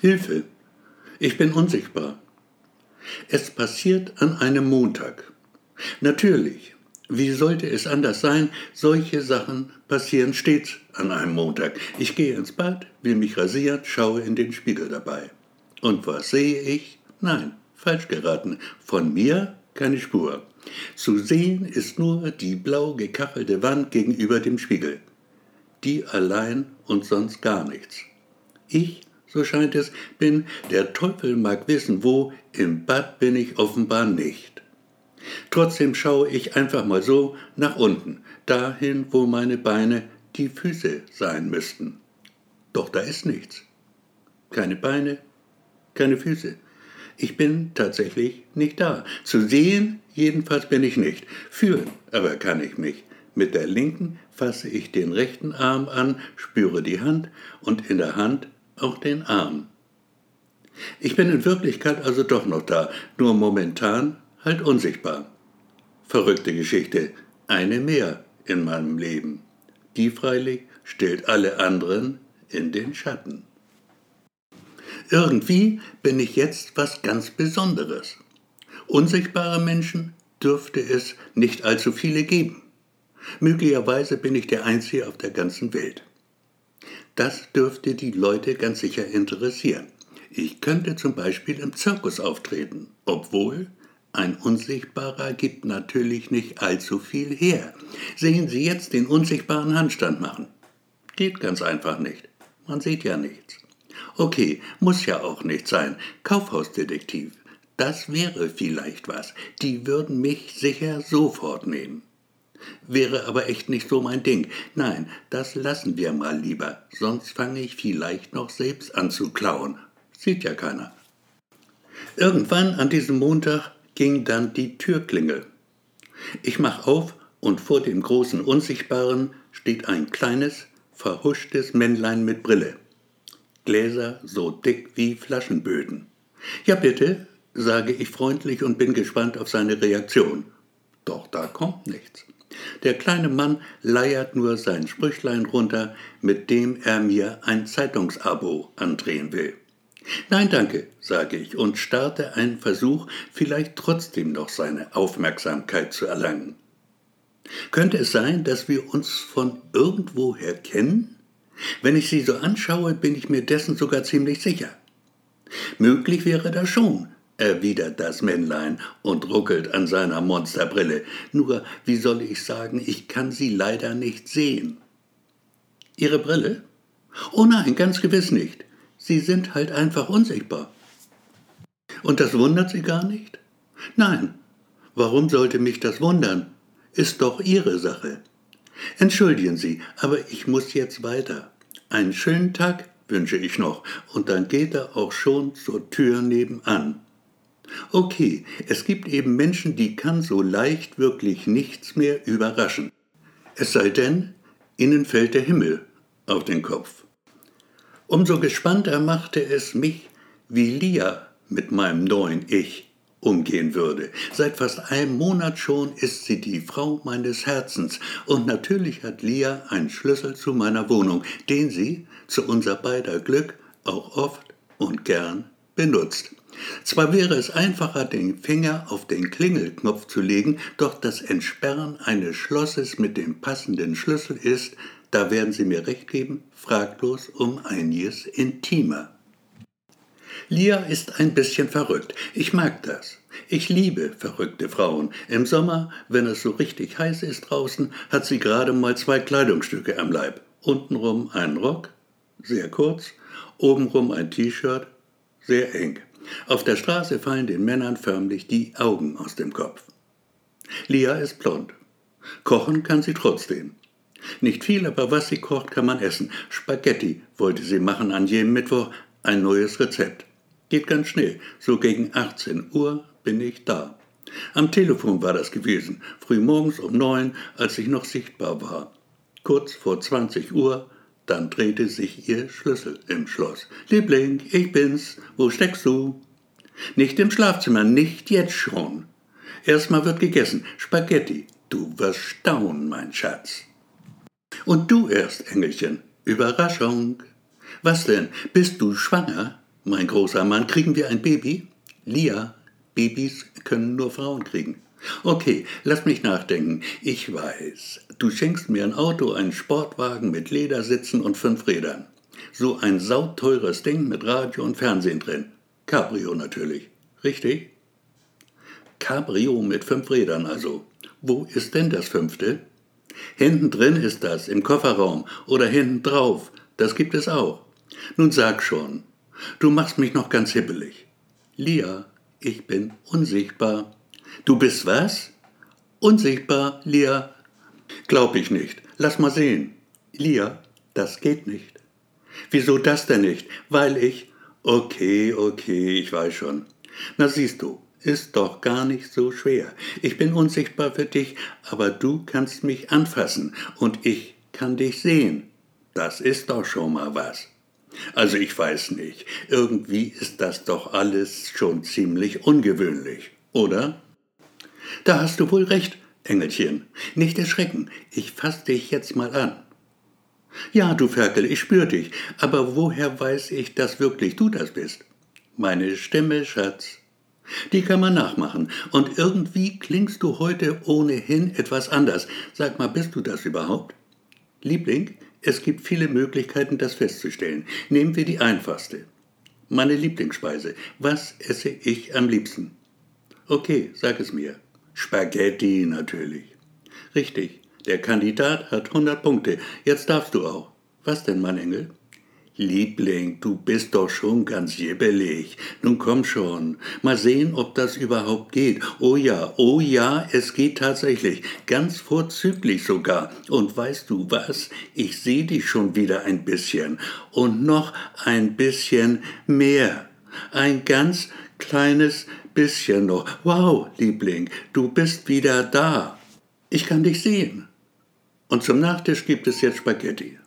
Hilfe, ich bin unsichtbar. Es passiert an einem Montag. Natürlich, wie sollte es anders sein? Solche Sachen passieren stets an einem Montag. Ich gehe ins Bad, will mich rasieren, schaue in den Spiegel dabei. Und was sehe ich? Nein, falsch geraten. Von mir keine Spur. Zu sehen ist nur die blau gekachelte Wand gegenüber dem Spiegel. Die allein und sonst gar nichts. Ich, so scheint es, bin, der Teufel mag wissen wo, im Bad bin ich offenbar nicht. Trotzdem schaue ich einfach mal so nach unten, dahin, wo meine Beine die Füße sein müssten. Doch da ist nichts. Keine Beine, keine Füße. Ich bin tatsächlich nicht da. Zu sehen jedenfalls bin ich nicht. Führen aber kann ich mich. Mit der linken fasse ich den rechten Arm an, spüre die Hand und in der Hand auch den Arm. Ich bin in Wirklichkeit also doch noch da, nur momentan halt unsichtbar. Verrückte Geschichte, eine mehr in meinem Leben. Die freilich stellt alle anderen in den Schatten. Irgendwie bin ich jetzt was ganz Besonderes. Unsichtbare Menschen dürfte es nicht allzu viele geben. Möglicherweise bin ich der Einzige auf der ganzen Welt. Das dürfte die Leute ganz sicher interessieren. Ich könnte zum Beispiel im Zirkus auftreten, obwohl ein Unsichtbarer gibt natürlich nicht allzu viel her. Sehen Sie jetzt den unsichtbaren Handstand machen. Geht ganz einfach nicht. Man sieht ja nichts. Okay, muss ja auch nicht sein. Kaufhausdetektiv. Das wäre vielleicht was. Die würden mich sicher sofort nehmen. Wäre aber echt nicht so mein Ding. Nein, das lassen wir mal lieber. Sonst fange ich vielleicht noch selbst an zu klauen. Sieht ja keiner. Irgendwann an diesem Montag ging dann die Türklingel. Ich mach auf und vor dem großen Unsichtbaren steht ein kleines, verhuschtes Männlein mit Brille. Gläser so dick wie Flaschenböden. Ja bitte, sage ich freundlich und bin gespannt auf seine Reaktion. Doch da kommt nichts. Der kleine Mann leiert nur sein Sprüchlein runter, mit dem er mir ein Zeitungsabo andrehen will. Nein, danke, sage ich und starte einen Versuch, vielleicht trotzdem noch seine Aufmerksamkeit zu erlangen. Könnte es sein, dass wir uns von irgendwoher kennen? Wenn ich sie so anschaue, bin ich mir dessen sogar ziemlich sicher. Möglich wäre das schon, erwidert das Männlein und ruckelt an seiner Monsterbrille. Nur, wie soll ich sagen, ich kann sie leider nicht sehen. Ihre Brille? Oh nein, ganz gewiss nicht. Sie sind halt einfach unsichtbar. Und das wundert Sie gar nicht? Nein. Warum sollte mich das wundern? Ist doch Ihre Sache. Entschuldigen Sie, aber ich muss jetzt weiter. Einen schönen Tag wünsche ich noch, und dann geht er auch schon zur Tür nebenan. Okay, es gibt eben Menschen, die kann so leicht wirklich nichts mehr überraschen. Es sei denn, ihnen fällt der Himmel auf den Kopf. Umso gespannter machte es mich, wie Lia mit meinem neuen Ich umgehen würde. Seit fast einem Monat schon ist sie die Frau meines Herzens und natürlich hat Lia einen Schlüssel zu meiner Wohnung, den sie zu unser beider Glück auch oft und gern benutzt. Zwar wäre es einfacher, den Finger auf den Klingelknopf zu legen, doch das Entsperren eines Schlosses mit dem passenden Schlüssel ist, da werden Sie mir recht geben, fraglos um einiges intimer. Lia ist ein bisschen verrückt. Ich mag das. Ich liebe verrückte Frauen. Im Sommer, wenn es so richtig heiß ist draußen, hat sie gerade mal zwei Kleidungsstücke am Leib. Untenrum ein Rock, sehr kurz, obenrum ein T-Shirt, sehr eng. Auf der Straße fallen den Männern förmlich die Augen aus dem Kopf. Lia ist blond. Kochen kann sie trotzdem. Nicht viel, aber was sie kocht, kann man essen. Spaghetti wollte sie machen an jedem Mittwoch, ein neues Rezept. Geht ganz schnell. So gegen 18 Uhr bin ich da. Am Telefon war das gewesen, frühmorgens um neun, als ich noch sichtbar war. Kurz vor 20 Uhr, dann drehte sich ihr Schlüssel im Schloss. Liebling, ich bin's. Wo steckst du? Nicht im Schlafzimmer, nicht jetzt schon. Erstmal wird gegessen. Spaghetti. Du wirst staunen, mein Schatz. Und du erst, Engelchen. Überraschung. Was denn? Bist du schwanger? Mein großer Mann, kriegen wir ein Baby? Lia, Babys können nur Frauen kriegen. Okay, lass mich nachdenken. Ich weiß, du schenkst mir ein Auto, einen Sportwagen mit Ledersitzen und fünf Rädern. So ein sauteures Ding mit Radio und Fernsehen drin. Cabrio natürlich. Richtig? Cabrio mit fünf Rädern also. Wo ist denn das fünfte? Hinten drin ist das, im Kofferraum oder hinten drauf. Das gibt es auch. Nun sag schon, du machst mich noch ganz hibbelig. Lia, ich bin unsichtbar. Du bist was? Unsichtbar, Lia. Glaub ich nicht. Lass mal sehen. Lia, das geht nicht. Wieso das denn nicht? Weil ich. Okay, okay, ich weiß schon. Na siehst du, ist doch gar nicht so schwer. Ich bin unsichtbar für dich, aber du kannst mich anfassen und ich kann dich sehen. Das ist doch schon mal was. Also ich weiß nicht, irgendwie ist das doch alles schon ziemlich ungewöhnlich, oder? Da hast du wohl recht, Engelchen. Nicht erschrecken, ich fass dich jetzt mal an. Ja, du Ferkel, ich spür dich, aber woher weiß ich, dass wirklich du das bist? Meine Stimme, Schatz. Die kann man nachmachen. Und irgendwie klingst du heute ohnehin etwas anders. Sag mal, bist du das überhaupt? Liebling, es gibt viele Möglichkeiten, das festzustellen. Nehmen wir die einfachste. Meine Lieblingsspeise. Was esse ich am liebsten? Okay, sag es mir. Spaghetti natürlich. Richtig, der Kandidat hat 100 Punkte. Jetzt darfst du auch. Was denn, mein Engel? Liebling, du bist doch schon ganz jibbelig. Nun komm schon. Mal sehen, ob das überhaupt geht. Oh ja, oh ja, es geht tatsächlich. Ganz vorzüglich sogar. Und weißt du was? Ich sehe dich schon wieder ein bisschen. Und noch ein bisschen mehr. Ein ganz kleines bisschen noch. Wow, Liebling, du bist wieder da. Ich kann dich sehen. Und zum Nachtisch gibt es jetzt Spaghetti.